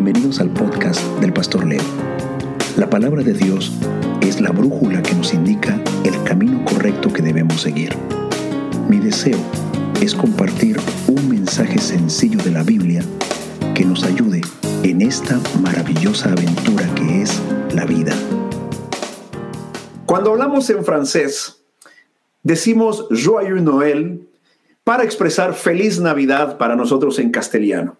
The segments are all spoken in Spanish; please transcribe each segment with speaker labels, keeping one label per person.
Speaker 1: Bienvenidos al podcast del Pastor Leo. La palabra de Dios es la brújula que nos indica el camino correcto que debemos seguir. Mi deseo es compartir un mensaje sencillo de la Biblia que nos ayude en esta maravillosa aventura que es la vida.
Speaker 2: Cuando hablamos en francés, decimos Joyeux Noël para expresar feliz Navidad para nosotros en castellano.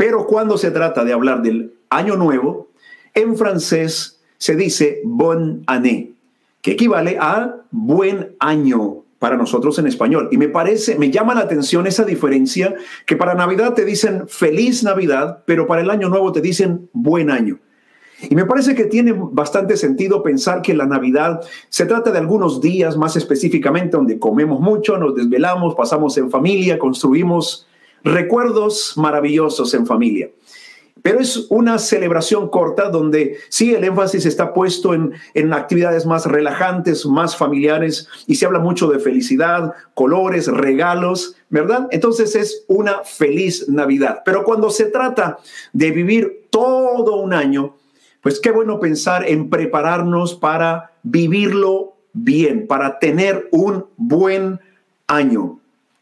Speaker 2: Pero cuando se trata de hablar del año nuevo, en francés se dice bonne année, que equivale a buen año para nosotros en español. Y me parece, me llama la atención esa diferencia que para Navidad te dicen feliz Navidad, pero para el año nuevo te dicen buen año. Y me parece que tiene bastante sentido pensar que la Navidad se trata de algunos días más específicamente donde comemos mucho, nos desvelamos, pasamos en familia, construimos recuerdos maravillosos en familia. Pero es una celebración corta donde sí el énfasis está puesto en, en, actividades más relajantes, más familiares y se habla mucho de felicidad, colores, regalos, ¿verdad? Entonces es una feliz Navidad. Pero cuando se trata de vivir todo un año, pues qué bueno pensar en prepararnos para vivirlo bien, para tener un buen año.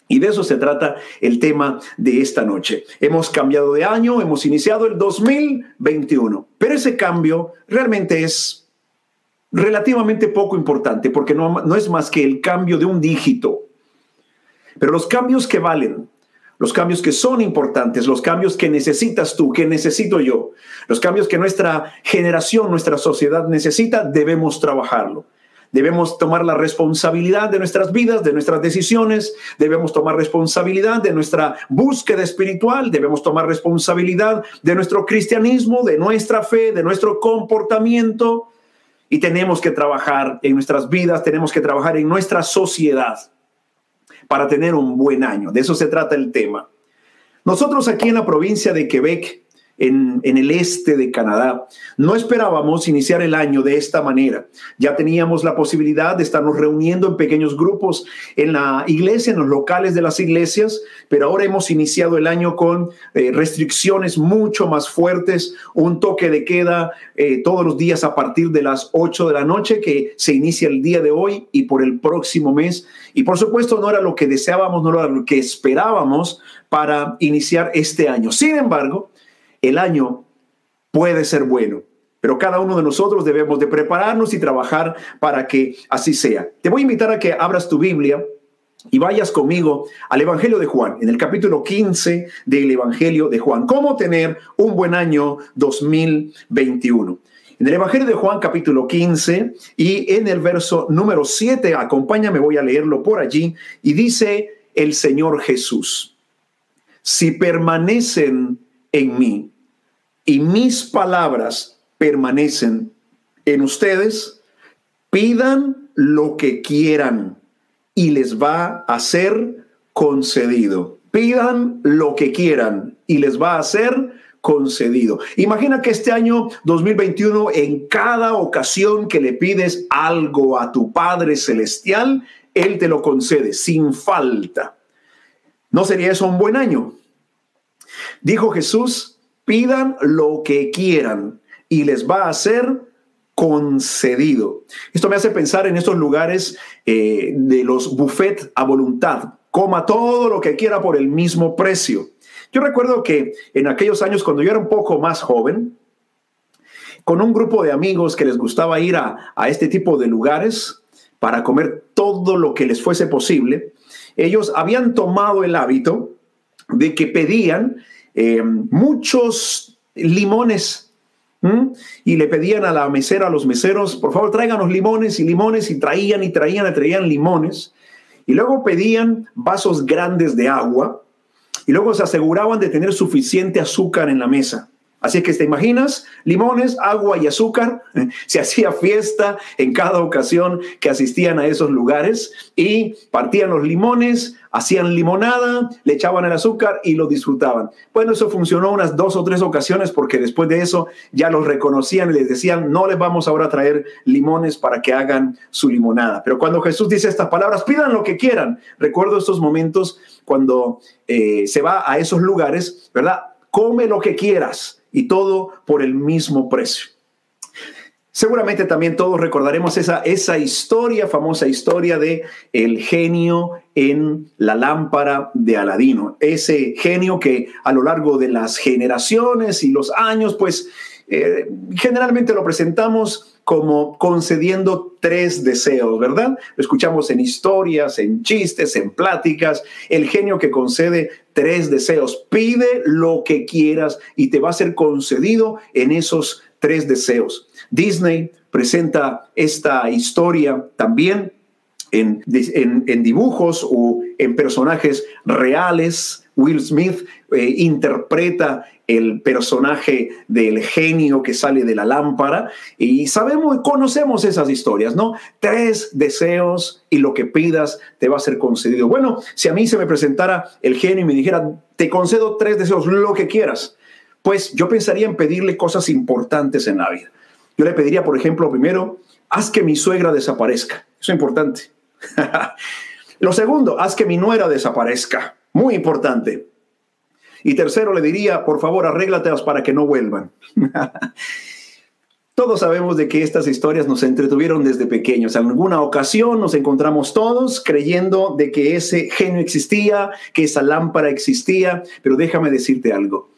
Speaker 2: Y de eso se trata el tema de esta noche. Hemos cambiado de año, hemos iniciado el 2021, pero ese cambio realmente es relativamente poco importante porque no, no es más que el cambio de un dígito. Pero los cambios que valen, los cambios que son importantes, los cambios que necesitas tú, que necesito yo, los cambios que nuestra generación, nuestra sociedad necesita, debemos trabajarlo. Debemos tomar la responsabilidad de nuestras vidas, de nuestras decisiones, debemos tomar responsabilidad de nuestra búsqueda espiritual, debemos tomar responsabilidad de nuestro cristianismo, de nuestra fe, de nuestro comportamiento y tenemos que trabajar en nuestras vidas, tenemos que trabajar en nuestra sociedad para tener un buen año. De eso se trata el tema. Nosotros aquí en la provincia de Quebec en, el este de Canadá. No esperábamos iniciar el año de esta manera. Ya teníamos la posibilidad de estarnos reuniendo en pequeños grupos en la iglesia, en los locales de las iglesias, pero ahora hemos iniciado el año con eh, restricciones mucho más fuertes, un toque de queda eh, todos los días a partir de las 8 de la noche que se inicia el día de hoy y por el próximo mes. Y por supuesto no era lo que deseábamos, no era lo que esperábamos para iniciar este año. Sin embargo, el año puede ser bueno, pero cada uno de nosotros debemos de prepararnos y trabajar para que así sea. Te voy a invitar a que abras tu Biblia y vayas conmigo al Evangelio de Juan, en el capítulo 15 del Evangelio de Juan. ¿Cómo tener un buen año 2021? En el Evangelio de Juan capítulo 15 y en el verso número 7, acompáñame, voy a leerlo por allí, y dice el Señor Jesús, si permanecen en mí y mis palabras permanecen en ustedes, pidan lo que quieran y les va a ser concedido. Pidan lo que quieran y les va a ser concedido. Imagina que este año 2021, en cada ocasión que le pides algo a tu Padre Celestial, Él te lo concede sin falta. ¿No sería eso un buen año? Dijo Jesús, pidan lo que quieran y les va a ser concedido. Esto me hace pensar en estos lugares eh, de los buffet a voluntad. Coma todo lo que quiera por el mismo precio. Yo recuerdo que en aquellos años, cuando yo era un poco más joven, con un grupo de amigos que les gustaba ir a, a este tipo de lugares para comer todo lo que les fuese posible, ellos habían tomado el hábito de que pedían eh, muchos limones. Y le pedían a la mesera, a los meseros, por favor, tráiganos limones y limones, y traían y traían y traían limones. Y luego pedían vasos grandes de agua, y luego se aseguraban de tener suficiente azúcar en la mesa. Así que te imaginas, limones, agua y azúcar. Se hacía fiesta en cada ocasión que asistían a esos lugares y partían los limones, hacían limonada, le echaban el azúcar y lo disfrutaban. Bueno, eso funcionó unas dos o tres ocasiones porque después de eso ya los reconocían y les decían, no les vamos ahora a traer limones para que hagan su limonada. Pero cuando Jesús dice estas palabras, pidan lo que quieran. Recuerdo estos momentos cuando eh, se va a esos lugares, ¿verdad? Come lo que quieras y todo por el mismo precio. Seguramente también todos recordaremos esa, esa historia, famosa historia de el genio en la lámpara de Aladino. Ese genio que a lo largo de las generaciones y los años, pues eh, generalmente lo presentamos como concediendo tres deseos, ¿verdad? Lo escuchamos en historias, en chistes, en pláticas. El genio que concede tres deseos. Pide lo que quieras y te va a ser concedido en esos tres deseos. Disney presenta esta historia también en, dibujos o en personajes reales. Will Smith eh, interpreta el personaje del genio que sale de la lámpara y sabemos, conocemos esas historias, ¿no? Tres deseos y lo que pidas te va a ser concedido. Bueno, si a mí se me presentara el genio y me dijera, te concedo tres deseos, lo que quieras, pues yo pensaría en pedirle cosas importantes en la vida. Yo le pediría, por ejemplo, primero, haz que mi suegra desaparezca. Eso es importante. Lo segundo, haz que mi nuera desaparezca. Muy importante. Y tercero, le diría, por favor, arréglatelas para que no vuelvan. Todos sabemos de que estas historias nos entretuvieron desde pequeños. En alguna ocasión nos encontramos todos creyendo de que ese genio existía, que esa lámpara existía, pero déjame decirte algo.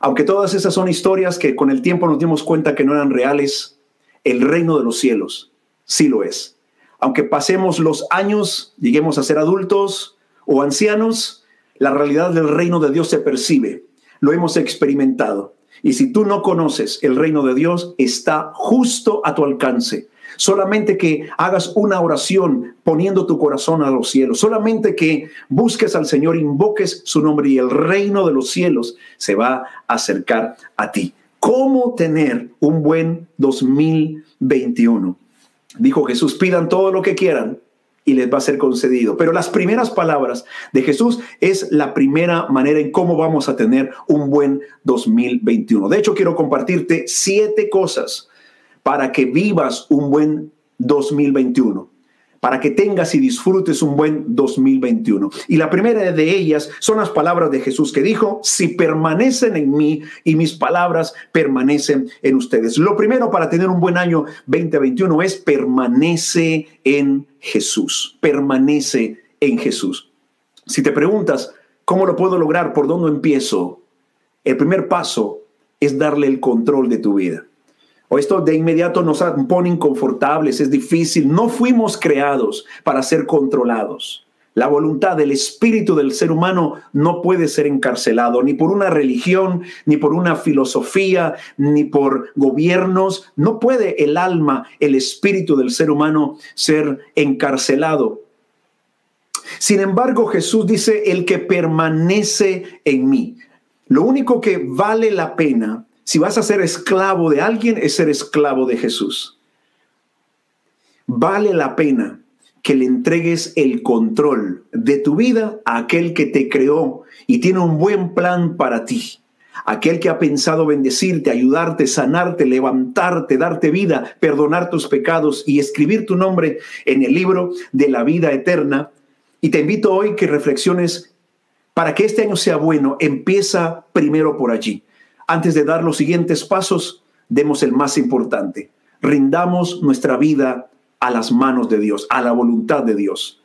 Speaker 2: Aunque todas esas son historias que con el tiempo nos dimos cuenta que no eran reales, el reino de los cielos sí lo es. Aunque pasemos los años, lleguemos a ser adultos o ancianos, la realidad del reino de Dios se percibe. Lo hemos experimentado. Y si tú no conoces el reino de Dios, está justo a tu alcance. Solamente que hagas una oración poniendo tu corazón a los cielos. Solamente que busques al Señor, invoques su nombre y el reino de los cielos se va a acercar a ti. ¿Cómo tener un buen 2021? Dijo Jesús, pidan todo lo que quieran y les va a ser concedido. Pero las primeras palabras de Jesús es la primera manera en cómo vamos a tener un buen 2021. De hecho, quiero compartirte siete cosas para que vivas un buen 2021, para que tengas y disfrutes un buen 2021. Y la primera de ellas son las palabras de Jesús que dijo, si permanecen en mí y mis palabras permanecen en ustedes. Lo primero para tener un buen año 2021 es permanece en Jesús, permanece en Jesús. Si te preguntas, ¿cómo lo puedo lograr? ¿Por dónde empiezo? El primer paso es darle el control de tu vida o esto de inmediato nos pone inconfortables, es difícil. No fuimos creados para ser controlados. La voluntad del espíritu del ser humano no puede ser encarcelado ni por una religión, ni por una filosofía, ni por gobiernos. No puede el alma, el espíritu del ser humano ser encarcelado. Sin embargo, Jesús dice, el que permanece en mí. Lo único que vale la pena si vas a ser esclavo de alguien, es ser esclavo de Jesús. Vale la pena que le entregues el control de tu vida a aquel que te creó y tiene un buen plan para ti. Aquel que ha pensado bendecirte, ayudarte, sanarte, levantarte, darte vida, perdonar tus pecados y escribir tu nombre en el libro de la vida eterna. Y te invito hoy que reflexiones para que este año sea bueno. Empieza primero por allí antes de dar los siguientes pasos, demos el más importante. Rindamos nuestra vida a las manos de Dios, a la voluntad de Dios.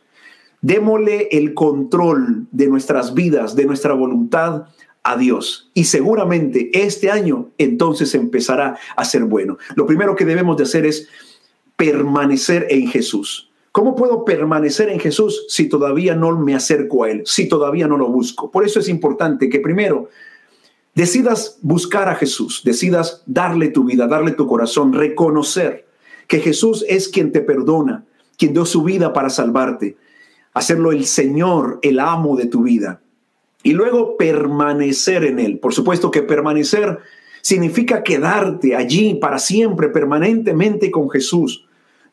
Speaker 2: Démosle el control de nuestras vidas, de nuestra voluntad a Dios. Y seguramente este año entonces empezará a ser bueno. Lo primero que debemos de hacer es permanecer en Jesús. ¿Cómo puedo permanecer en Jesús si todavía no me acerco a Él, si todavía no lo busco? Por eso es importante que primero decidas buscar a Jesús, decidas darle tu vida, darle tu corazón, reconocer que Jesús es quien te perdona, quien dio su vida para salvarte, hacerlo el Señor, el amo de tu vida. Y luego permanecer en Él. Por supuesto que permanecer significa quedarte allí para siempre, permanentemente con Jesús.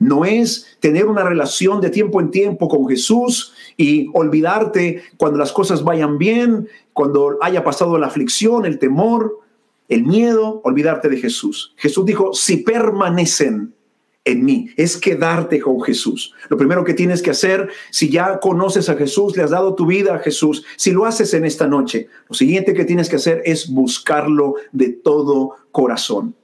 Speaker 2: No es tener una relación de tiempo en tiempo con Jesús y olvidarte cuando las cosas vayan bien, cuando haya pasado la aflicción, el temor, el miedo, olvidarte de Jesús. Jesús dijo, si permanecen en mí, es quedarte con Jesús. Lo primero que tienes que hacer, si ya conoces a Jesús, le has dado tu vida a Jesús, si lo haces en esta noche, lo siguiente que tienes que hacer es buscarlo de todo corazón.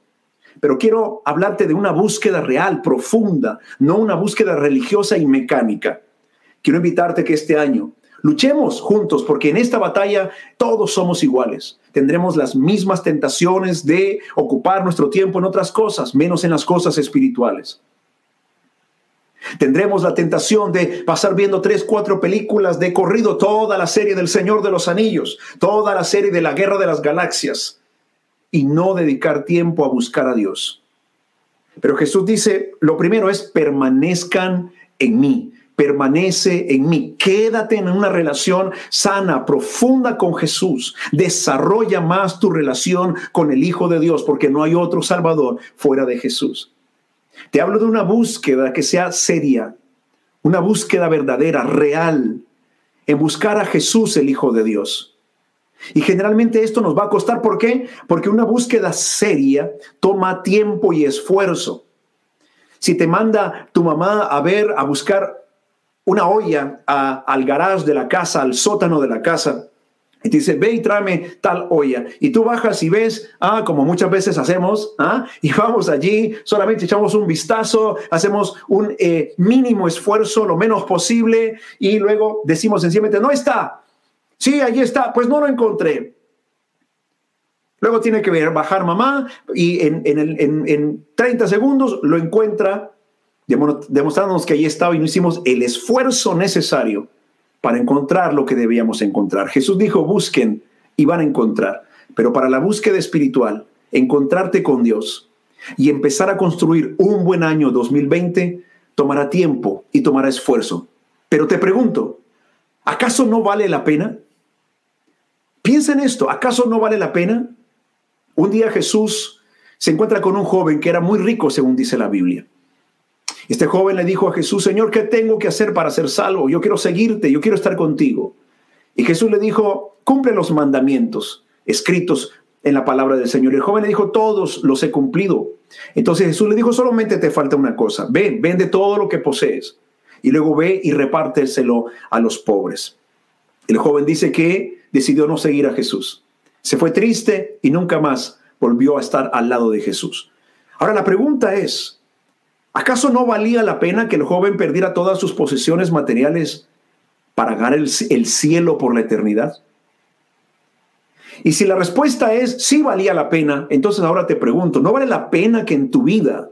Speaker 2: Pero quiero hablarte de una búsqueda real, profunda, no una búsqueda religiosa y mecánica. Quiero invitarte que este año luchemos juntos, porque en esta batalla todos somos iguales. Tendremos las mismas tentaciones de ocupar nuestro tiempo en otras cosas, menos en las cosas espirituales. Tendremos la tentación de pasar viendo tres, cuatro películas de corrido, toda la serie del Señor de los Anillos, toda la serie de la Guerra de las Galaxias, y no dedicar tiempo a buscar a Dios. Pero Jesús dice, lo primero es permanezcan en mí permanece en mí. Quédate en una relación sana, profunda con Jesús. Desarrolla más tu relación con el Hijo de Dios, porque no hay otro Salvador fuera de Jesús. Te hablo de una búsqueda que sea seria, una búsqueda verdadera, real, en buscar a Jesús, el Hijo de Dios. Y generalmente esto nos va a costar, ¿por qué? Porque una búsqueda seria toma tiempo y esfuerzo. Si te manda tu mamá a ver, a buscar una olla al garage de la casa, al sótano de la casa, y te dice, ve y tráeme tal olla. Y tú bajas y ves, ah, como muchas veces hacemos, ah, y vamos allí, solamente echamos un vistazo, hacemos un eh, mínimo esfuerzo, lo menos posible, y luego decimos sencillamente, no está. Sí, allí está, pues no lo encontré. Luego tiene que bajar mamá y en, en, en 30 segundos lo encuentra demostrándonos que ahí estaba y no hicimos el esfuerzo necesario para encontrar lo que debíamos encontrar. Jesús dijo, busquen y van a encontrar. Pero para la búsqueda espiritual, encontrarte con Dios y empezar a construir un buen año 2020 tomará tiempo y tomará esfuerzo. Pero te pregunto, ¿acaso no vale la pena? Piensa en esto, ¿acaso no vale la pena? Un día Jesús se encuentra con un joven que era muy rico, según dice la Biblia. Este joven le dijo a Jesús, Señor, ¿qué tengo que hacer para ser salvo? Yo quiero seguirte, yo quiero estar contigo. Y Jesús le dijo, cumple los mandamientos escritos en la palabra del Señor. Y el joven le dijo, todos los he cumplido. Entonces Jesús le dijo, solamente te falta una cosa, ven, vende todo lo que posees y luego ve y repárteselo a los pobres. El joven dice que decidió no seguir a Jesús. Se fue triste y nunca más volvió a estar al lado de Jesús. Ahora la pregunta es, ¿Acaso no valía la pena que el joven perdiera todas sus posesiones materiales para ganar el, cielo por la eternidad? Y si la respuesta es sí valía la pena, entonces ahora te pregunto, ¿no vale la pena que en tu vida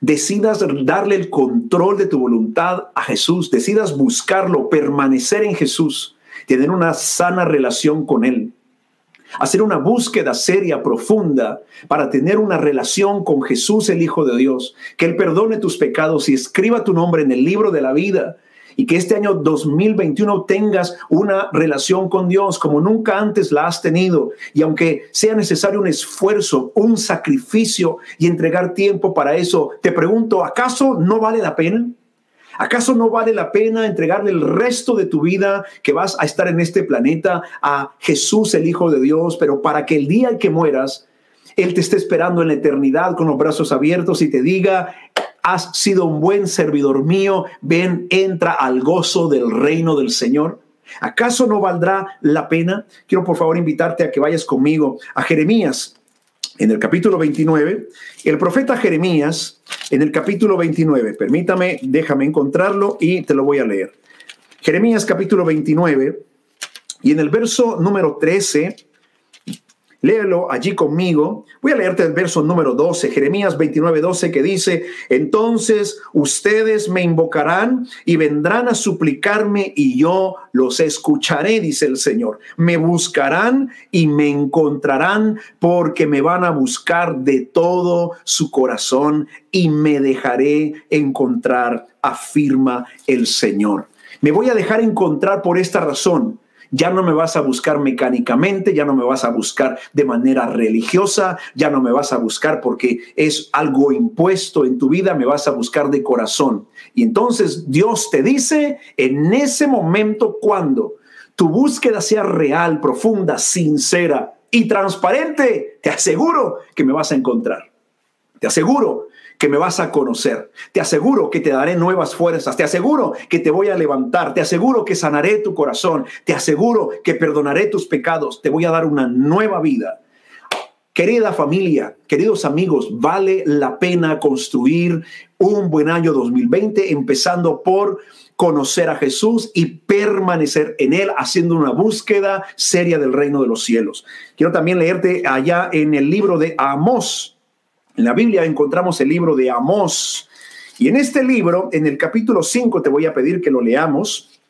Speaker 2: decidas darle el control de tu voluntad a Jesús, decidas buscarlo, permanecer en Jesús, tener una sana relación con Él? hacer una búsqueda seria, profunda, para tener una relación con Jesús, el Hijo de Dios, que Él perdone tus pecados y escriba tu nombre en el libro de la vida. Y que este año 2021 tengas una relación con Dios como nunca antes la has tenido. Y aunque sea necesario un esfuerzo, un sacrificio y entregar tiempo para eso, te pregunto, ¿acaso no vale la pena? ¿Acaso no vale la pena entregarle el resto de tu vida que vas a estar en este planeta a Jesús, el Hijo de Dios, pero para que el día que mueras, Él te esté esperando en la eternidad con los brazos abiertos y te diga, has sido un buen servidor mío, ven, entra al gozo del reino del Señor? ¿Acaso no valdrá la pena? Quiero por favor invitarte a que vayas conmigo a Jeremías en el capítulo 29, el profeta Jeremías, en el capítulo 29, permítame, déjame encontrarlo y te lo voy a leer. Jeremías capítulo 29, y en el verso número 13, Léelo allí conmigo. Voy a leerte el verso número 12, Jeremías 29, 12, que dice, entonces ustedes me invocarán y vendrán a suplicarme y yo los escucharé, dice el Señor. Me buscarán y me encontrarán porque me van a buscar de todo su corazón y me dejaré encontrar, afirma el Señor. Me voy a dejar encontrar por esta razón ya no me vas a buscar mecánicamente, ya no me vas a buscar de manera religiosa, ya no me vas a buscar porque es algo impuesto en tu vida, me vas a buscar de corazón. Y entonces Dios te dice en ese momento cuando tu búsqueda sea real, profunda, sincera y transparente, te aseguro que me vas a encontrar. Te aseguro que me vas a conocer. Te aseguro que te daré nuevas fuerzas. Te aseguro que te voy a levantar. Te aseguro que sanaré tu corazón. Te aseguro que perdonaré tus pecados. Te voy a dar una nueva vida. Querida familia, queridos amigos, vale la pena construir un buen año 2020 empezando por conocer a Jesús y permanecer en Él, haciendo una búsqueda seria del reino de los cielos. Quiero también leerte allá en el libro de Amós, en la Biblia encontramos el libro de Amós. Y en este libro, en el capítulo 5, te voy a pedir que lo leamos.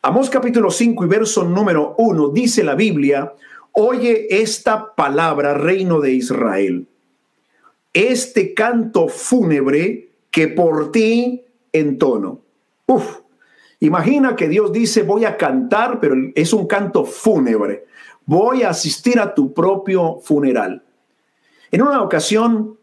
Speaker 2: Amós capítulo 5 y verso número 1 dice la Biblia, oye esta palabra, reino de Israel. Este canto fúnebre que por ti entono. Uf, imagina que Dios dice, voy a cantar, pero es un canto fúnebre. Voy a asistir a tu propio funeral. En una ocasión,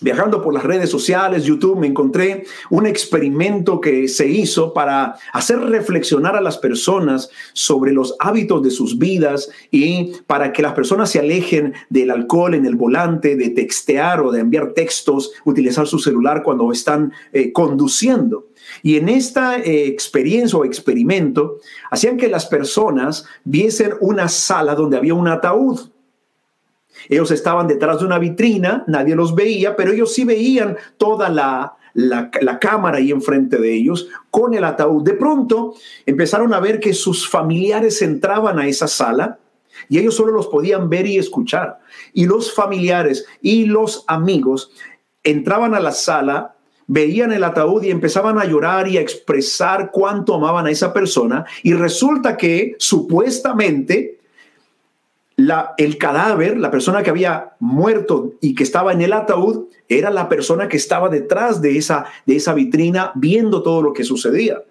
Speaker 2: viajando por las redes sociales, YouTube, me encontré un experimento que se hizo para hacer reflexionar a las personas sobre los hábitos de sus vidas y para que las personas se alejen del alcohol en el volante, de textear o de enviar textos, utilizar su celular cuando están eh, conduciendo. Y en esta eh, experiencia o experimento, hacían que las personas viesen una sala donde había un ataúd. Ellos estaban detrás de una vitrina, nadie los veía, pero ellos sí veían toda la, la, cámara ahí enfrente de ellos con el ataúd. De pronto empezaron a ver que sus familiares entraban a esa sala y ellos solo los podían ver y escuchar. Y los familiares y los amigos entraban a la sala, veían el ataúd y empezaban a llorar y a expresar cuánto amaban a esa persona. Y resulta que supuestamente el cadáver, la persona que había muerto y que estaba en el ataúd, era la persona que estaba detrás de esa, de esa vitrina viendo todo lo que sucedía.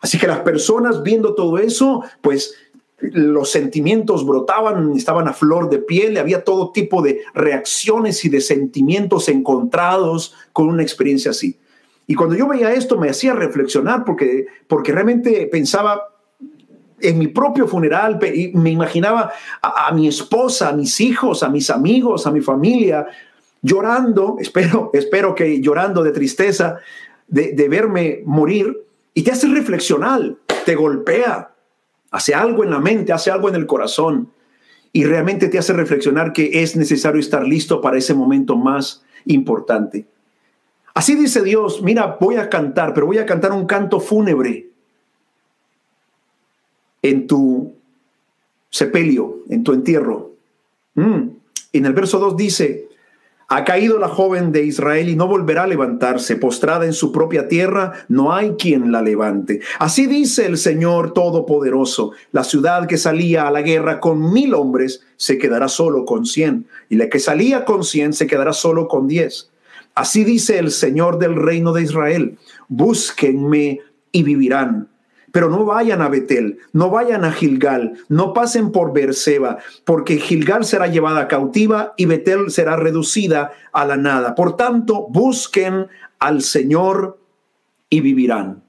Speaker 2: Así que las personas viendo todo eso, pues los sentimientos brotaban, estaban a flor de piel, había todo tipo de reacciones y de sentimientos encontrados con una experiencia así. Y cuando yo veía esto me hacía reflexionar porque, porque realmente pensaba, en mi propio funeral me imaginaba a, mi esposa, a mis hijos, a mis amigos, a mi familia, llorando, espero, espero que llorando de tristeza de, de verme morir, y te hace reflexionar, te golpea, hace algo en la mente, hace algo en el corazón, y realmente te hace reflexionar que es necesario estar listo para ese momento más importante. Así dice Dios, mira, voy a cantar, pero voy a cantar un canto fúnebre en tu sepelio, en tu entierro. Mm. En el verso 2 dice, ha caído la joven de Israel y no volverá a levantarse, postrada en su propia tierra, no hay quien la levante. Así dice el Señor Todopoderoso, la ciudad que salía a la guerra con mil hombres se quedará solo con cien, y la que salía con cien se quedará solo con diez. Así dice el Señor del reino de Israel, búsquenme y vivirán pero no vayan a Betel, no vayan a Gilgal, no pasen por Berseba, porque Gilgal será llevada cautiva y Betel será reducida a la nada. Por tanto, busquen al Señor y vivirán.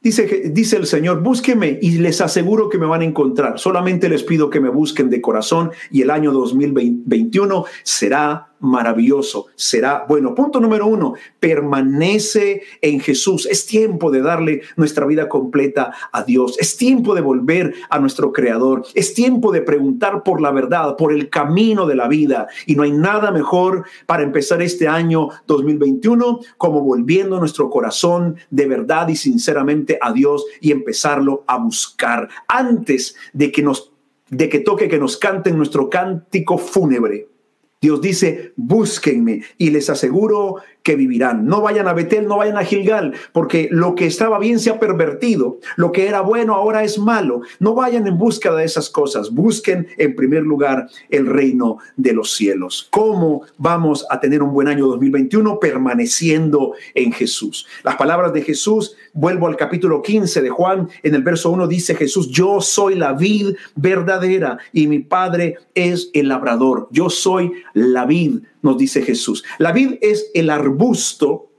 Speaker 2: Dice, dice el Señor, búsqueme y les aseguro que me van a encontrar. Solamente les pido que me busquen de corazón y el año 2021 será maravilloso, será bueno. Punto número uno, permanece en Jesús. Es tiempo de darle nuestra vida completa a Dios. Es tiempo de volver a nuestro Creador. Es tiempo de preguntar por la verdad, por el camino de la vida. Y no hay nada mejor para empezar este año 2021 como volviendo nuestro corazón de verdad y sinceramente a Dios y empezarlo a buscar antes de que nos de que toque que nos canten nuestro cántico fúnebre Dios dice, búsquenme y les aseguro que vivirán. No vayan a Betel, no vayan a Gilgal, porque lo que estaba bien se ha pervertido, lo que era bueno ahora es malo. No vayan en busca de esas cosas, busquen en primer lugar el reino de los cielos. ¿Cómo vamos a tener un buen año 2021? Permaneciendo en Jesús. Las palabras de Jesús, vuelvo al capítulo 15 de Juan, en el verso 1 dice Jesús, yo soy la vid verdadera y mi Padre es el labrador. Yo soy la vid nos dice Jesús. La vid es el arbusto,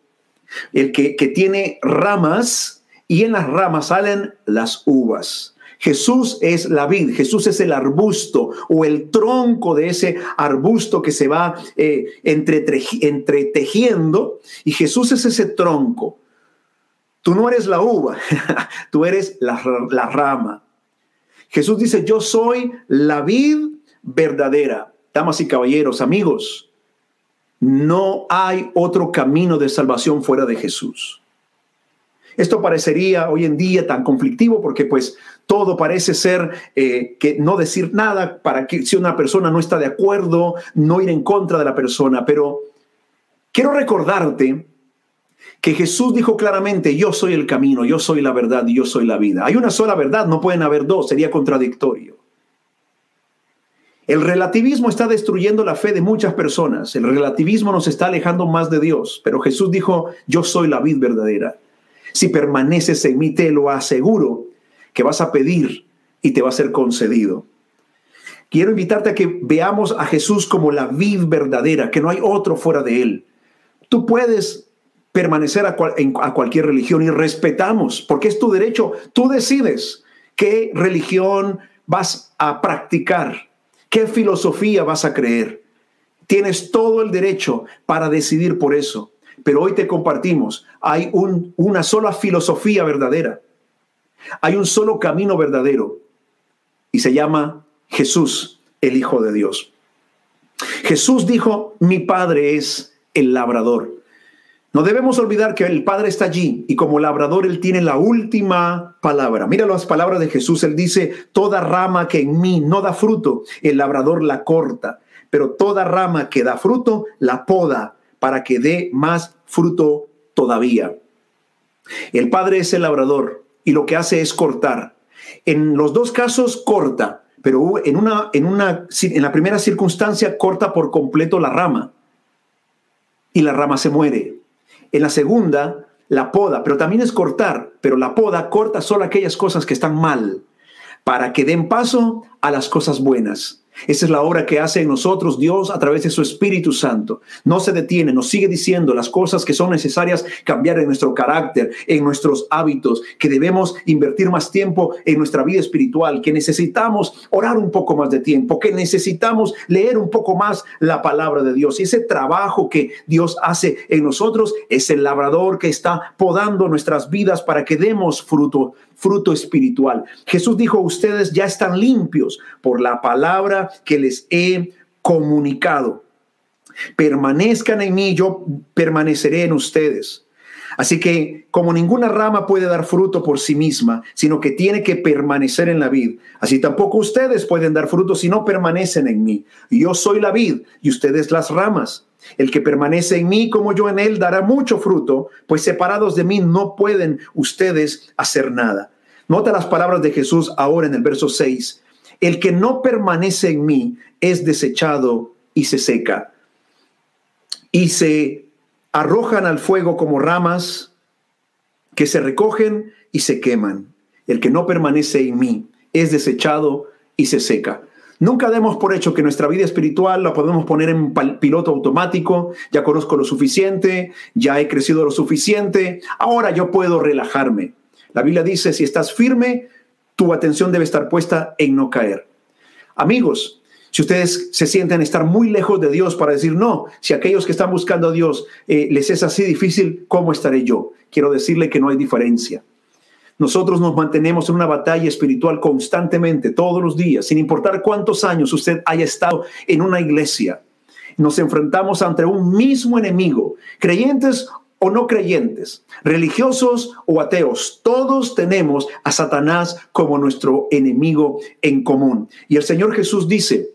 Speaker 2: el que, que tiene ramas y en las ramas salen las uvas. Jesús es la vid, Jesús es el arbusto o el tronco de ese arbusto que se va eh, entretejiendo y Jesús es ese tronco. Tú no eres la uva, tú eres la, la rama. Jesús dice, yo soy la vid verdadera. Damas y caballeros, amigos, no hay otro camino de salvación fuera de Jesús. Esto parecería hoy en día tan conflictivo porque pues todo parece ser eh, que no decir nada para que si una persona no está de acuerdo, no ir en contra de la persona. Pero quiero recordarte que Jesús dijo claramente, yo soy el camino, yo soy la verdad y yo soy la vida. Hay una sola verdad, no pueden haber dos, sería contradictorio. El relativismo está destruyendo la fe de muchas personas. El relativismo nos está alejando más de Dios. Pero Jesús dijo, yo soy la vid verdadera. Si permaneces en mí, te lo aseguro que vas a pedir y te va a ser concedido. Quiero invitarte a que veamos a Jesús como la vid verdadera, que no hay otro fuera de él. Tú puedes permanecer a, a cualquier religión y respetamos, porque es tu derecho. Tú decides qué religión vas a practicar. ¿Qué filosofía vas a creer? Tienes todo el derecho para decidir por eso. Pero hoy te compartimos, hay una sola filosofía verdadera. Hay un solo camino verdadero y se llama Jesús, el Hijo de Dios. Jesús dijo, mi Padre es el labrador. No debemos olvidar que el Padre está allí y como labrador Él tiene la última palabra. Mira las palabras de Jesús. Él dice, toda rama que en mí no da fruto, el labrador la corta, pero toda rama que da fruto, la poda para que dé más fruto todavía. El Padre es el labrador y lo que hace es cortar. En los dos casos corta, pero en, una, en, una, en la primera circunstancia corta por completo la rama y la rama se muere. En la segunda, la poda, pero también es cortar, pero la poda corta solo aquellas cosas que están mal, para que den paso a las cosas buenas. Esa es la obra que hace en nosotros Dios a través de su Espíritu Santo. No se detiene, nos sigue diciendo las cosas que son necesarias cambiar en nuestro carácter, en nuestros hábitos, que debemos invertir más tiempo en nuestra vida espiritual, que necesitamos orar un poco más de tiempo, que necesitamos leer un poco más la palabra de Dios. Y ese trabajo que Dios hace en nosotros es el labrador que está podando nuestras vidas para que demos fruto fruto espiritual. Jesús dijo, ustedes ya están limpios por la que les he comunicado. Permanezcan en mí, yo permaneceré en ustedes. Así que como ninguna rama puede dar fruto por sí misma, sino que tiene que permanecer en la vid, así tampoco ustedes pueden dar fruto si no permanecen en mí. Yo soy la vid y ustedes las ramas. El que permanece en mí como yo en él dará mucho fruto, pues separados de mí no pueden ustedes hacer nada. Nota las palabras de Jesús ahora en el verso 6. El que no permanece en mí es desechado y se seca. Y se arrojan al fuego como ramas que se recogen y se queman. El que no permanece en mí es desechado y se seca. Nunca demos por hecho que nuestra vida espiritual la podemos poner en piloto automático, ya conozco lo suficiente, ya he crecido lo suficiente, ahora yo puedo relajarme. La Biblia dice, si estás firme, tu atención debe estar puesta en no caer. Amigos, si ustedes se sienten estar muy lejos de Dios para decir, no, si aquellos que están buscando a Dios eh, les es así difícil, ¿cómo estaré yo? Quiero decirle que no hay diferencia. Nosotros nos mantenemos en una batalla espiritual constantemente, todos los días, sin importar cuántos años usted haya estado en una iglesia. Nos enfrentamos ante un mismo enemigo, creyentes o no creyentes, religiosos o ateos, todos tenemos a Satanás como nuestro enemigo en común. Y el Señor Jesús dice,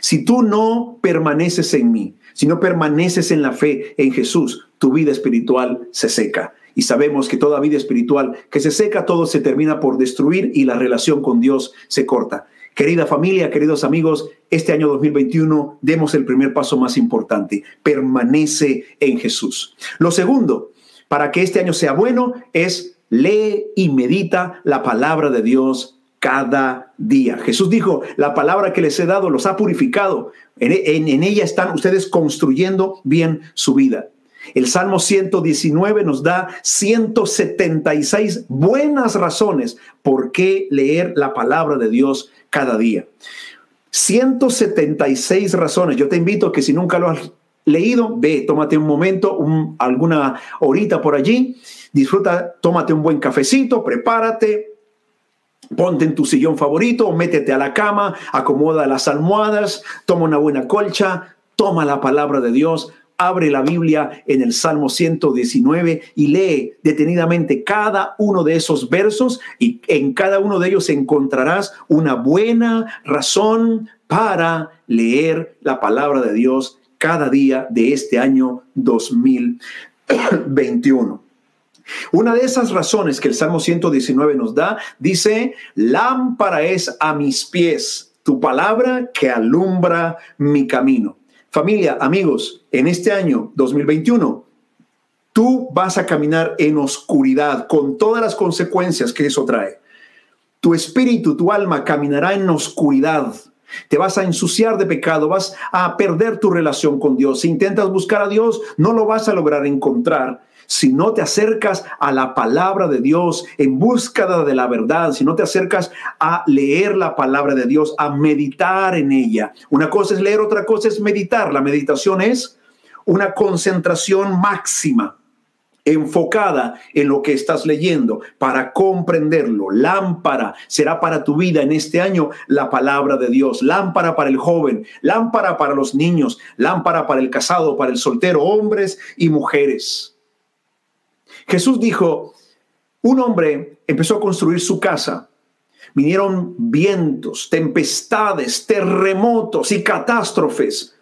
Speaker 2: si tú no permaneces en mí, si no permaneces en la fe en Jesús, tu vida espiritual se seca. Y sabemos que toda vida espiritual que se seca, todo se termina por destruir y la relación con Dios se corta. Querida familia, queridos amigos, este año 2021 demos el primer paso más importante. Permanece en Jesús. Lo segundo, para que este año sea bueno, es lee y medita la palabra de Dios cada día. Jesús dijo, la palabra que les he dado los ha purificado. En, en ella están ustedes construyendo bien su vida. El Salmo 119 nos da 176 buenas razones por qué leer la palabra de Dios cada día. 176 razones. Yo te invito a que si nunca lo has leído, ve, tómate un momento, alguna horita por allí, disfruta, tómate un buen cafecito, prepárate, Ponte en tu sillón favorito, métete a la cama, acomoda las almohadas, toma una buena colcha, toma la palabra de Dios, abre la Biblia en el Salmo 119 y lee detenidamente cada uno de esos versos y en cada uno de ellos encontrarás una buena razón para leer la palabra de Dios cada día de este año 2021. Una de esas razones que el Salmo 119 nos da, dice, lámpara es a mis pies tu palabra que alumbra mi camino. Familia, amigos, en este año 2021, tú vas a caminar en oscuridad con todas las consecuencias que eso trae. Tu espíritu, tu alma caminará en oscuridad. Te vas a ensuciar de pecado, vas a perder tu relación con Dios. Si intentas buscar a Dios, no lo vas a lograr encontrar si no te acercas a la palabra de Dios en búsqueda de la verdad, si no te acercas a leer la palabra de Dios, a meditar en ella. Una cosa es leer, otra cosa es meditar. La meditación es una concentración máxima enfocada en lo que estás leyendo para comprenderlo. Lámpara será para tu vida en este año la palabra de Dios. Lámpara para el joven, lámpara para los niños, lámpara para el casado, para el soltero, hombres y mujeres. Jesús dijo, un hombre empezó a construir su casa. Vinieron vientos, tempestades, terremotos y catástrofes.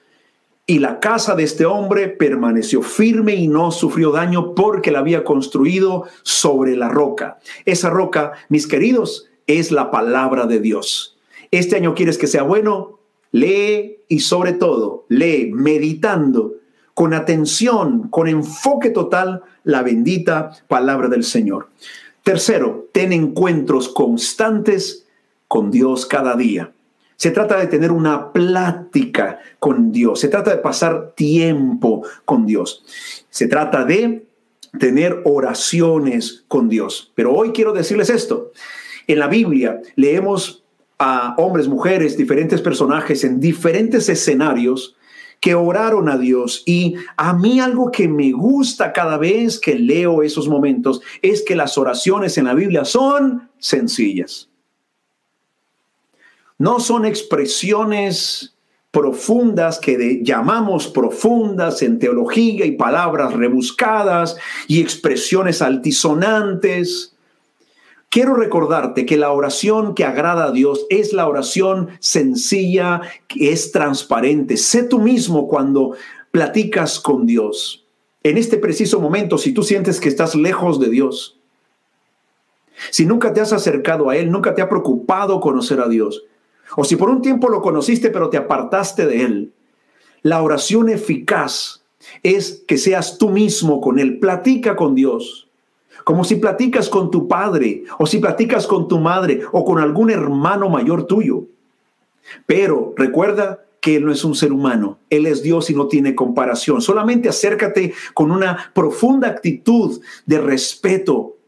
Speaker 2: Y la casa de este hombre permaneció firme y no sufrió daño porque la había construido sobre la roca. Esa roca, mis queridos, es la palabra de Dios. Este año quieres que sea bueno, lee y sobre todo, lee meditando con atención, con enfoque total, la bendita palabra del Señor. Tercero, ten encuentros constantes con Dios cada día. Se trata de tener una plática con Dios, se trata de pasar tiempo con Dios, se trata de tener oraciones con Dios. Pero hoy quiero decirles esto. En la Biblia leemos a hombres, mujeres, diferentes personajes en diferentes escenarios que oraron a Dios. Y a mí algo que me gusta cada vez que leo esos momentos es que las oraciones en la Biblia son sencillas. No son expresiones profundas que llamamos profundas en teología y palabras rebuscadas y expresiones altisonantes Quiero recordarte que la oración que agrada a Dios es la oración sencilla, que es transparente. Sé tú mismo cuando platicas con Dios. En este preciso momento, si tú sientes que estás lejos de Dios, si nunca te has acercado a Él, nunca te ha preocupado conocer a Dios, o si por un tiempo lo conociste pero te apartaste de Él, la oración eficaz es que seas tú mismo con Él. Platica con Dios como si platicas con tu padre o si platicas con tu madre o con algún hermano mayor tuyo. Pero recuerda que Él no es un ser humano, Él es Dios y no tiene comparación. Solamente acércate con una profunda actitud de respeto,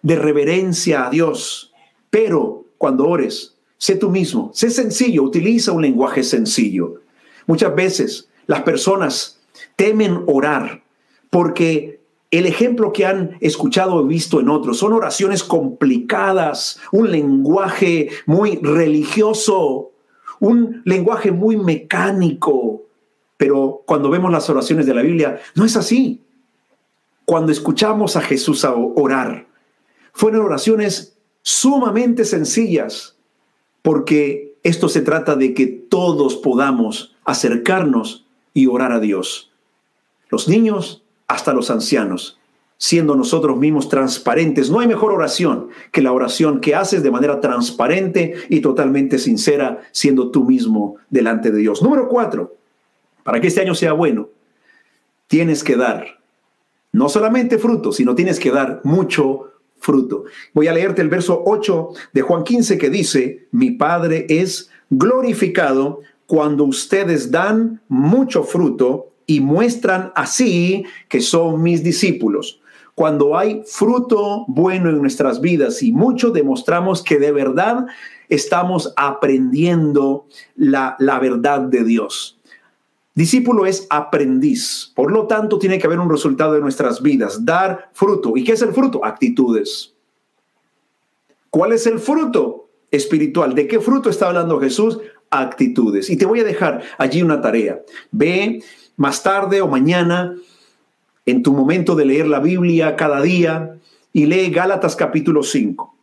Speaker 2: de reverencia a Dios. Pero cuando ores, sé tú mismo, sé sencillo, utiliza un lenguaje sencillo. Muchas veces las personas temen orar porque el ejemplo que han escuchado o visto en otros son oraciones complicadas, un lenguaje muy religioso, un lenguaje muy mecánico. Pero cuando vemos las oraciones de la Biblia, no es así. Cuando escuchamos a Jesús orar, fueron oraciones sumamente sencillas, porque esto se trata de que todos podamos acercarnos y orar a Dios. Los niños hasta los ancianos, siendo nosotros mismos transparentes. No hay mejor oración que la oración que haces de manera transparente y totalmente sincera, siendo tú mismo delante de Dios. Número cuatro, para que este año sea bueno, tienes que dar no solamente fruto, sino tienes que dar mucho fruto. Voy a leerte el verso 8 de Juan 15 que dice, mi Padre es glorificado cuando ustedes dan mucho fruto y muestran así que son mis discípulos. Cuando hay fruto bueno en nuestras vidas y mucho demostramos que de verdad estamos aprendiendo la, la verdad de Dios. Discípulo es aprendiz, por lo tanto tiene que haber un resultado de nuestras vidas, dar fruto. ¿Y qué es el fruto? Actitudes. ¿Cuál es el fruto espiritual? ¿De qué fruto está hablando Jesús? Actitudes. Y te voy a dejar allí una tarea. Ve más tarde o mañana, en tu momento de leer la Biblia cada día, y lee Gálatas capítulo 5.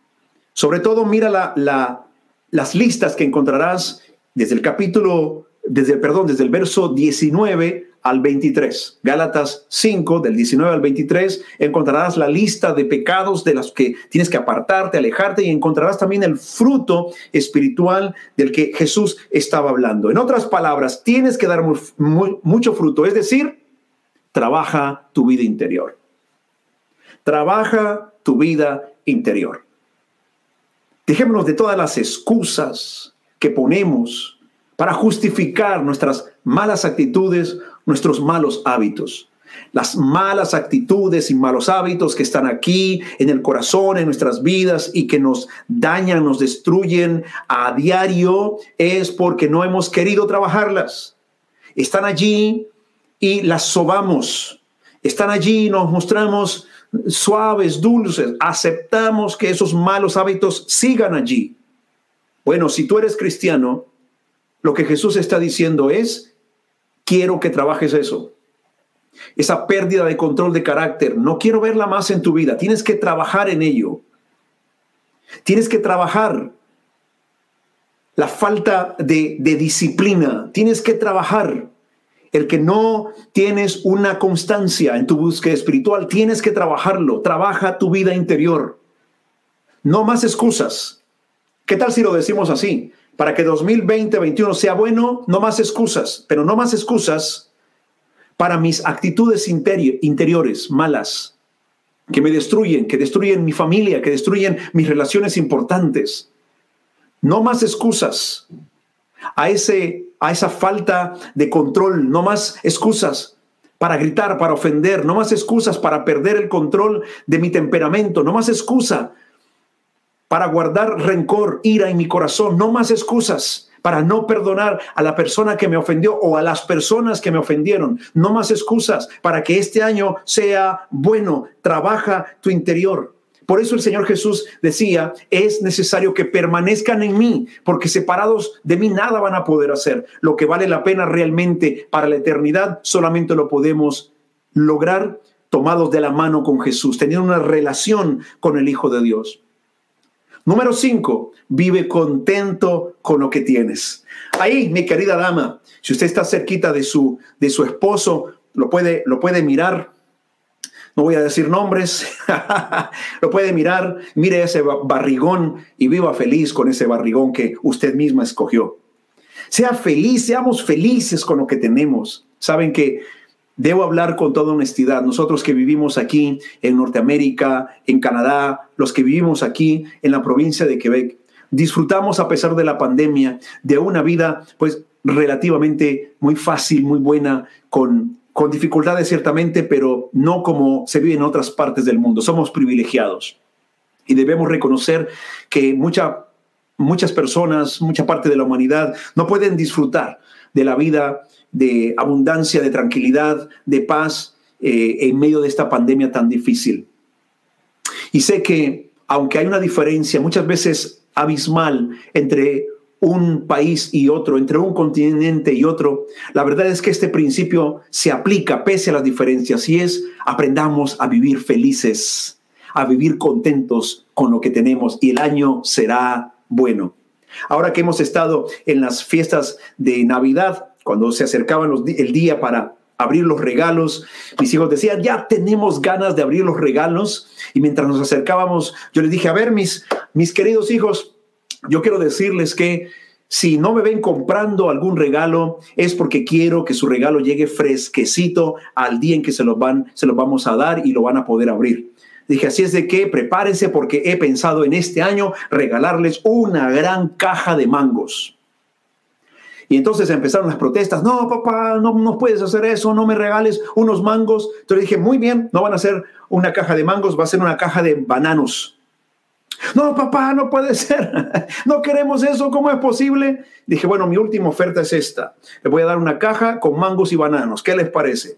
Speaker 2: Sobre todo mira la, las listas que encontrarás desde el capítulo, desde perdón, desde el verso 19 al 23. Gálatas 5, del 19 al 23, encontrarás la lista de pecados de los que tienes que apartarte, alejarte y encontrarás también el fruto espiritual del que Jesús estaba hablando. En otras palabras, tienes que dar mucho fruto, es decir, trabaja tu vida interior. Trabaja tu vida interior. Dejémonos de todas las excusas que ponemos para justificar nuestras malas actitudes nuestros malos hábitos. Las malas actitudes y malos hábitos que están aquí en el corazón, en nuestras vidas y que nos dañan, nos destruyen a diario, es porque no hemos querido trabajarlas. Están allí y las sobamos. Están allí y nos mostramos suaves, dulces. Aceptamos que esos malos hábitos sigan allí. Bueno, si tú eres cristiano, lo que Jesús está diciendo es, quiero que trabajes eso. Esa pérdida de control de carácter, no quiero verla más en tu vida. Tienes que trabajar en ello. Tienes que trabajar la falta de, disciplina. Tienes que trabajar el que no tienes una constancia en tu búsqueda espiritual. Tienes que trabajarlo. Trabaja tu vida interior. No más excusas. ¿Qué tal si lo decimos así? Para que 2020-2021 sea bueno, no más excusas, pero no más excusas para mis actitudes interiores malas, que me destruyen, que destruyen mi familia, que destruyen mis relaciones importantes. No más excusas a, ese, a esa falta de control, no más excusas para gritar, para ofender, no más excusas para perder el control de mi temperamento, no más excusa para guardar rencor, ira en mi corazón, no más excusas para no perdonar a la persona que me ofendió o a las personas que me ofendieron. No más excusas para que este año sea bueno. Trabaja tu interior. Por eso el Señor Jesús decía, es necesario que permanezcan en mí, porque separados de mí nada van a poder hacer. Lo que vale la pena realmente para la eternidad solamente lo podemos lograr tomados de la mano con Jesús, teniendo una relación con el Hijo de Dios. Número cinco, vive contento con lo que tienes. Ahí, mi querida dama, si usted está cerquita de su, de su esposo, lo puede, lo puede mirar. No voy a decir nombres, lo puede mirar, mire ese barrigón y viva feliz con ese barrigón que usted misma escogió. Sea feliz, seamos felices con lo que tenemos. Saben que Debo hablar con toda honestidad. Nosotros que vivimos aquí en Norteamérica, en Canadá, los que vivimos aquí en la provincia de Quebec, disfrutamos a pesar de la pandemia de una vida pues relativamente muy fácil, muy buena, con, con dificultades ciertamente, pero no como se vive en otras partes del mundo. Somos privilegiados y debemos reconocer que mucha, muchas personas, mucha parte de la humanidad no pueden disfrutar de la vida de abundancia, de tranquilidad, de paz eh, en medio de esta pandemia tan difícil. Y sé que aunque hay una diferencia muchas veces abismal entre un país y otro, entre un continente y otro, la verdad es que este principio se aplica pese a las diferencias y es aprendamos a vivir felices, a vivir contentos con lo que tenemos y el año será bueno. Ahora que hemos estado en las fiestas de Navidad, cuando se acercaban el día para abrir los regalos, mis hijos decían, ya tenemos ganas de abrir los regalos. Y mientras nos acercábamos, yo les dije, a ver, mis, mis queridos hijos, yo quiero decirles que si no me ven comprando algún regalo, es porque quiero que su regalo llegue fresquecito al día en que se los, van, se los vamos a dar y lo van a poder abrir. Dije, así es de que prepárense porque he pensado en este año regalarles una gran caja de mangos. Y entonces empezaron las protestas, no, papá, no, no puedes hacer eso, no me regales unos mangos. Entonces dije, muy bien, no van a ser una caja de mangos, va a ser una caja de bananos. No, papá, no puede ser. No queremos eso. ¿Cómo es posible? Dije, bueno, mi última oferta es esta. Le voy a dar una caja con mangos y bananos. ¿Qué les parece?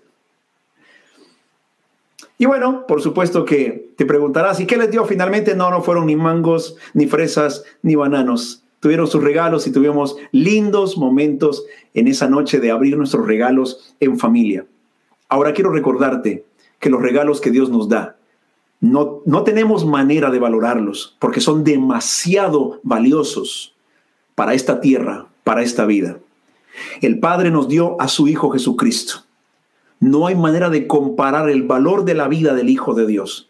Speaker 2: Y bueno, por supuesto que te preguntarás, ¿y qué les dio finalmente? No, no fueron ni mangos, ni fresas, ni bananos. Tuvieron sus regalos y tuvimos lindos momentos en esa noche de abrir nuestros regalos en familia. Ahora quiero recordarte que los regalos que Dios nos da, no, no tenemos manera de valorarlos porque son demasiado valiosos para esta tierra, para esta vida. El Padre nos dio a su Hijo Jesucristo. No hay manera de comparar el valor de la vida del Hijo de Dios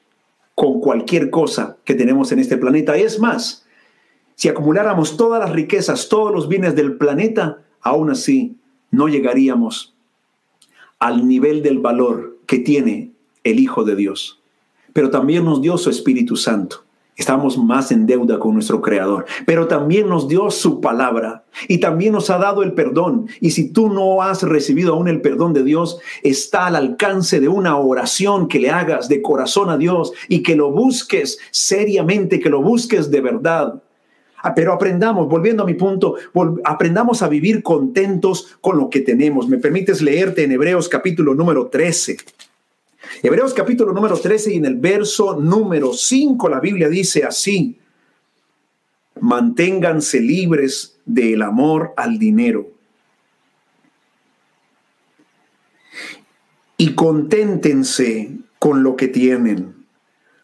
Speaker 2: con cualquier cosa que tenemos en este planeta. Es más, si acumuláramos todas las riquezas, todos los bienes del planeta, aún así no llegaríamos al nivel del valor que tiene el Hijo de Dios. Pero también nos dio su Espíritu Santo. Estamos más en deuda con nuestro Creador, pero también nos dio su palabra y también nos ha dado el perdón. Y si tú no has recibido aún el perdón de Dios, está al alcance de una oración que le hagas de corazón a Dios y que lo busques seriamente, que lo busques de verdad. Ah, pero aprendamos, volviendo a mi punto, aprendamos a vivir contentos con lo que tenemos. ¿Me permites leerte en Hebreos capítulo número 13? Hebreos capítulo número 13 y en el verso número 5 la Biblia dice así, manténganse libres del amor al dinero y conténtense con lo que tienen,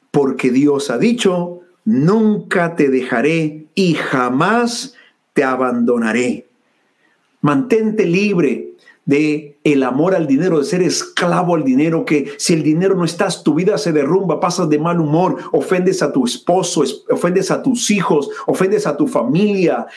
Speaker 2: porque Dios ha dicho, nunca te dejaré y jamás te abandonaré. Mantente libre de el amor al dinero, de ser esclavo al dinero, que si el dinero no estás, tu vida se derrumba, pasas de mal humor, ofendes a tu esposo, ofendes a tus hijos, ofendes a tu familia,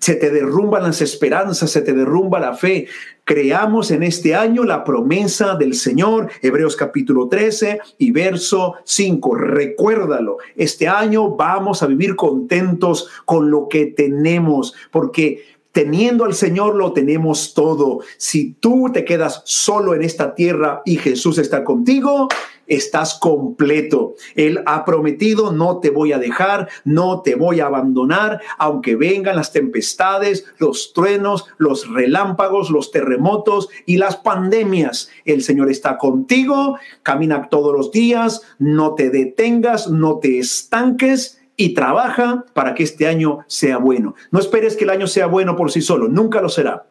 Speaker 2: se te derrumban las esperanzas, se te derrumba la fe. Creamos en este año la promesa del Señor, Hebreos capítulo 13 y verso 5. Recuérdalo, este año vamos a vivir contentos con lo que tenemos, porque teniendo al Señor lo tenemos todo. Si tú te quedas solo en esta tierra y Jesús está contigo, estás completo. Él ha prometido, no te voy a dejar, no te voy a abandonar, aunque vengan las tempestades, los truenos, los relámpagos, los terremotos y las pandemias. El Señor está contigo, camina todos los días, no te detengas, no te estanques y trabaja para que este año sea bueno. No esperes que el año sea bueno por sí solo, nunca lo será.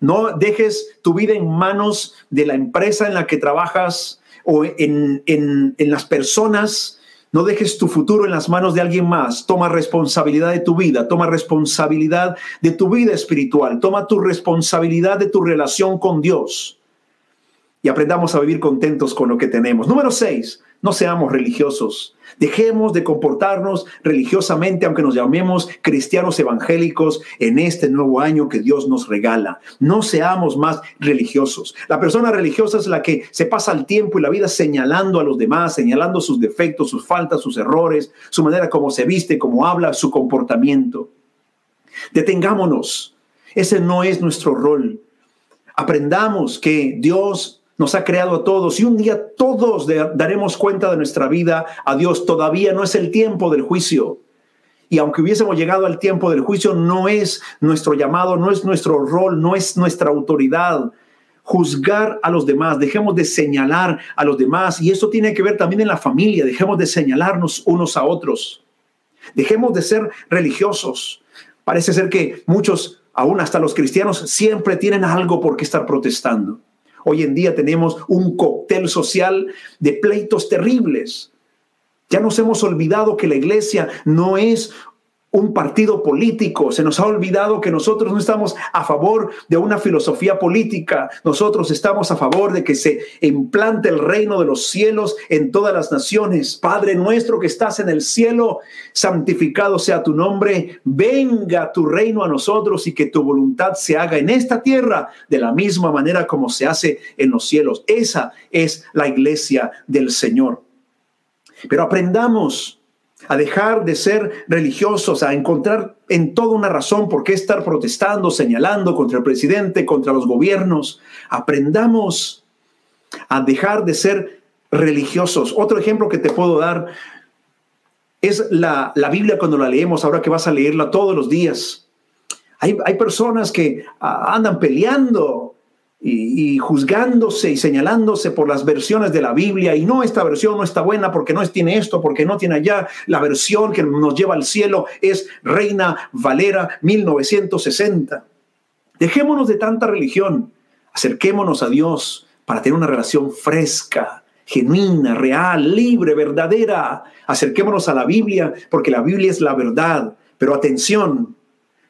Speaker 2: No dejes tu vida en manos de la empresa en la que trabajas o en, en, las personas. No dejes tu futuro en las manos de alguien más. Toma responsabilidad de tu vida, toma responsabilidad de tu vida espiritual, toma tu responsabilidad de tu relación con Dios. Y aprendamos a vivir contentos con lo que tenemos. Número seis, no seamos religiosos. Dejemos de comportarnos religiosamente, aunque nos llamemos cristianos evangélicos, en este nuevo año que Dios nos regala. No seamos más religiosos. La persona religiosa es la que se pasa el tiempo y la vida señalando a los demás, señalando sus defectos, sus faltas, sus errores, su manera como se viste, como habla, su comportamiento. Detengámonos. Ese no es nuestro rol. Aprendamos que Dios nos ha creado a todos y un día todos daremos cuenta de nuestra vida a Dios. Todavía no es el tiempo del juicio. Y aunque hubiésemos llegado al tiempo del juicio, no es nuestro llamado, no es nuestro rol, no es nuestra autoridad juzgar a los demás, dejemos de señalar a los demás. Y eso tiene que ver también en la familia, dejemos de señalarnos unos a otros. Dejemos de ser religiosos. Parece ser que muchos, aún hasta los cristianos, siempre tienen algo por qué estar protestando. Hoy en día tenemos un cóctel social de pleitos terribles. Ya nos hemos olvidado que la iglesia no es un partido político. Se nos ha olvidado que nosotros no estamos a favor de una filosofía política. Nosotros estamos a favor de que se implante el reino de los cielos en todas las naciones. Padre nuestro que estás en el cielo, santificado sea tu nombre. Venga tu reino a nosotros y que tu voluntad se haga en esta tierra de la misma manera como se hace en los cielos. Esa es la iglesia del Señor. Pero aprendamos a dejar de ser religiosos, a encontrar en toda una razón por qué estar protestando, señalando contra el presidente, contra los gobiernos. Aprendamos a dejar de ser religiosos. Otro ejemplo que te puedo dar es la, Biblia cuando la leemos, ahora que vas a leerla todos los días. Hay, hay personas que ah, andan peleando y, juzgándose y señalándose por las versiones de la Biblia y no, esta versión no está buena porque no tiene esto, porque no tiene allá. La versión que nos lleva al cielo es Reina Valera 1960. Dejémonos de tanta religión, acerquémonos a Dios para tener una relación fresca, genuina, real, libre, verdadera. Acerquémonos a la Biblia porque la Biblia es la verdad. Pero atención,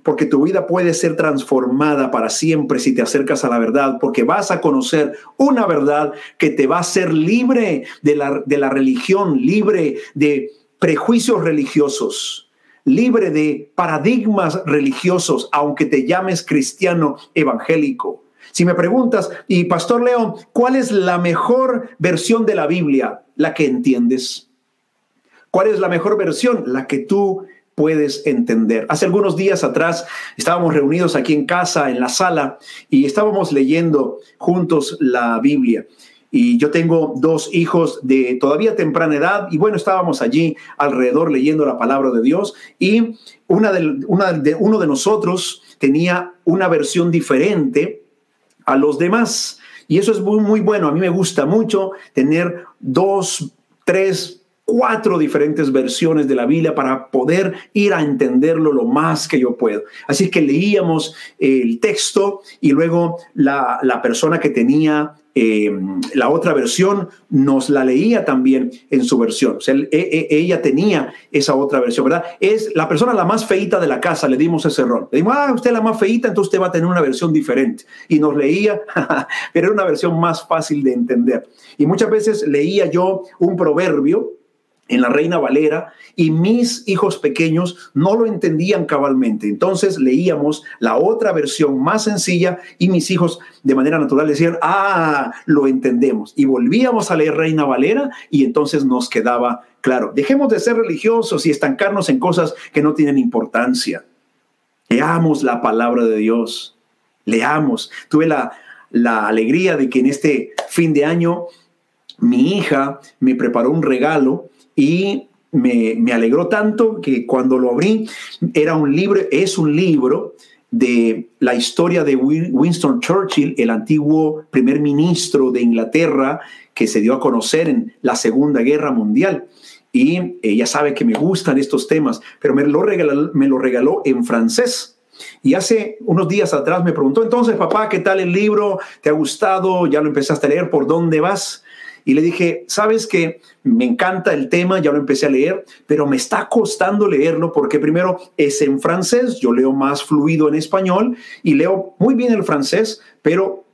Speaker 2: porque tu vida puede ser transformada para siempre si te acercas a la verdad, porque vas a conocer una verdad que te va a hacer libre de la, de la religión, libre de prejuicios religiosos, libre de paradigmas religiosos, aunque te llames cristiano evangélico. Si me preguntas, y Pastor León, ¿cuál es la mejor versión de la Biblia? La que entiendes. ¿Cuál es la mejor versión? La que tú puedes entender. Hace algunos días atrás estábamos reunidos aquí en casa, en la sala, y estábamos leyendo juntos la Biblia. Y yo tengo dos hijos de todavía temprana edad, y bueno, estábamos allí alrededor leyendo la palabra de Dios, y una de, uno de nosotros tenía una versión diferente a los demás. Y eso es muy bueno. A mí me gusta mucho tener dos, tres cuatro diferentes versiones de la Biblia para poder ir a entenderlo lo más que yo puedo. Así que leíamos el texto y luego la, persona que tenía eh, la otra versión nos la leía también en su versión. O sea, e, e, ella tenía esa otra versión, ¿verdad? Es la persona la más feita de la casa, le dimos ese rol. Le dimos, ah, usted es la más feita, entonces usted va a tener una versión diferente. Y nos leía, pero era una versión más fácil de entender. Y muchas veces leía yo un proverbio en la Reina Valera y mis hijos pequeños no lo entendían cabalmente. Entonces leíamos la otra versión más sencilla y mis hijos de manera natural decían, ah, lo entendemos. Y volvíamos a leer Reina Valera y entonces nos quedaba claro. Dejemos de ser religiosos y estancarnos en cosas que no tienen importancia. Leamos la palabra de Dios. Leamos. Tuve la, la alegría de que en este fin de año mi hija me preparó un regalo y me, alegró tanto que cuando lo abrí era un libro, es un libro de la historia de Winston Churchill, el antiguo primer ministro de Inglaterra que se dio a conocer en la Segunda Guerra Mundial. Y ella sabe que me gustan estos temas, pero me lo regaló, me lo regaló en francés. Y hace unos días atrás me preguntó, entonces, papá, ¿qué tal el libro? ¿Te ha gustado? ¿Ya lo empezaste a leer? ¿Por dónde vas? Y le dije, sabes que me encanta el tema, ya lo empecé a leer, pero me está costando leerlo porque primero es en francés, yo leo más fluido en español y leo muy bien el francés, pero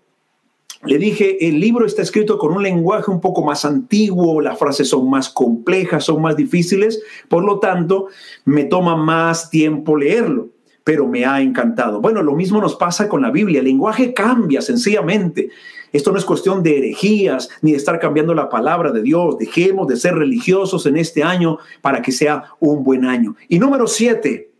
Speaker 2: le dije, el libro está escrito con un lenguaje un poco más antiguo, las frases son más complejas, son más difíciles, por lo tanto, me toma más tiempo leerlo pero me ha encantado. Bueno, lo mismo nos pasa con la Biblia. El lenguaje cambia sencillamente. Esto no es cuestión de herejías ni de estar cambiando la palabra de Dios. Dejemos de ser religiosos en este año para que sea un buen año. Y número siete,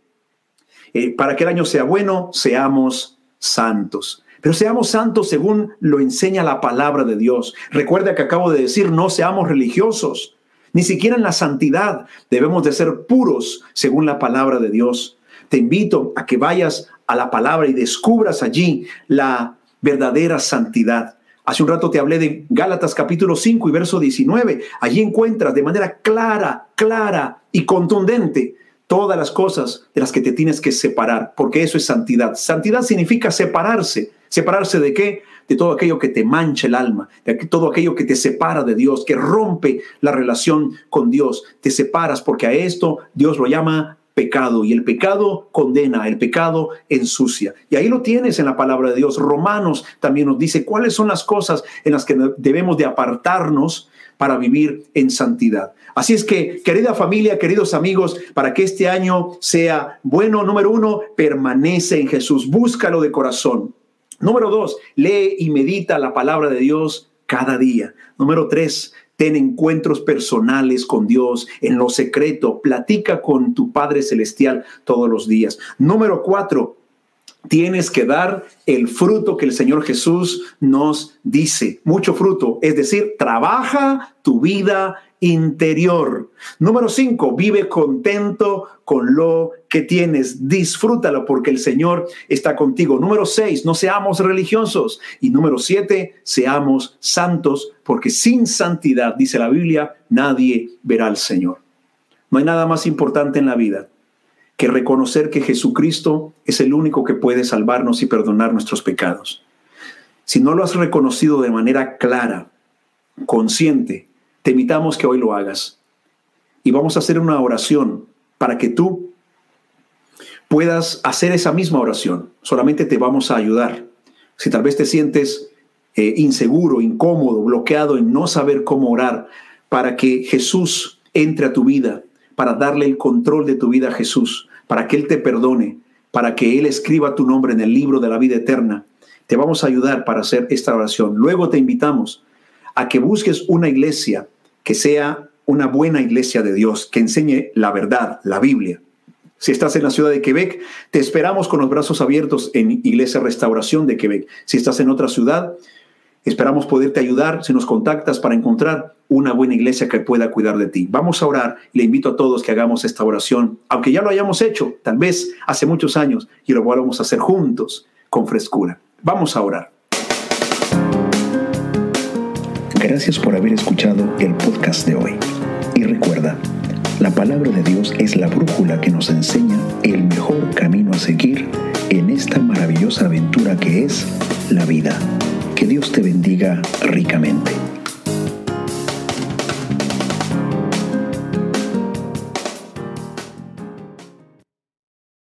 Speaker 2: eh, para que el año sea bueno, seamos santos. Pero seamos santos según lo enseña la palabra de Dios. Recuerda que acabo de decir, no seamos religiosos. Ni siquiera en la santidad debemos de ser puros según la palabra de Dios. Te invito a que vayas a la palabra y descubras allí la verdadera santidad. Hace un rato te hablé de Gálatas capítulo 5 y verso 19. Allí encuentras de manera clara, clara y contundente todas las cosas de las que te tienes que separar, porque eso es santidad. Santidad significa separarse. ¿Separarse de qué? De todo aquello que te mancha el alma, de todo aquello que te separa de Dios, que rompe la relación con Dios. Te separas porque a esto Dios lo llama pecado y el pecado condena, el pecado ensucia. Y ahí lo tienes en la palabra de Dios. Romanos también nos dice cuáles son las cosas en las que debemos de apartarnos para vivir en santidad. Así es que, querida familia, queridos amigos, para que este año sea bueno, número uno, permanece en Jesús, búscalo de corazón. Número dos, lee y medita la palabra de Dios cada día. Número tres, ten encuentros personales con Dios en lo secreto, platica con tu Padre Celestial todos los días. Número cuatro, tienes que dar el fruto que el Señor Jesús nos dice. Mucho fruto, es decir, trabaja tu vida interior. Número cinco, vive contento con lo que tienes. Disfrútalo porque el Señor está contigo. Número seis, no seamos religiosos. Y número siete, seamos santos porque sin santidad, dice la Biblia, nadie verá al Señor. No hay nada más importante en la vida que reconocer que Jesucristo es el único que puede salvarnos y perdonar nuestros pecados. Si no lo has reconocido de manera clara, consciente, te invitamos que hoy lo hagas. Y vamos a hacer una oración para que tú puedas hacer esa misma oración. Solamente te vamos a ayudar. Si tal vez te sientes eh, inseguro, incómodo, bloqueado en no saber cómo orar, para que Jesús entre a tu vida, para darle el control de tu vida a Jesús, para que Él te perdone, para que Él escriba tu nombre en el libro de la vida eterna. Te vamos a ayudar para hacer esta oración. Luego te invitamos a que busques una iglesia que sea una buena iglesia de Dios, que enseñe la verdad, la Biblia. Si estás en la ciudad de Quebec, te esperamos con los brazos abiertos en Iglesia Restauración de Quebec. Si estás en otra ciudad, Esperamos poderte ayudar si nos contactas para encontrar una buena iglesia que pueda cuidar de ti. Vamos a orar. Le invito a todos que hagamos esta oración, aunque ya lo hayamos hecho, tal vez hace muchos años, y lo volvamos a hacer juntos con frescura. Vamos a orar.
Speaker 1: Gracias por haber escuchado el podcast de hoy. Y recuerda, la palabra de Dios es la brújula que nos enseña el mejor camino a seguir en esta maravillosa aventura que es la vida. Que Dios te bendiga ricamente.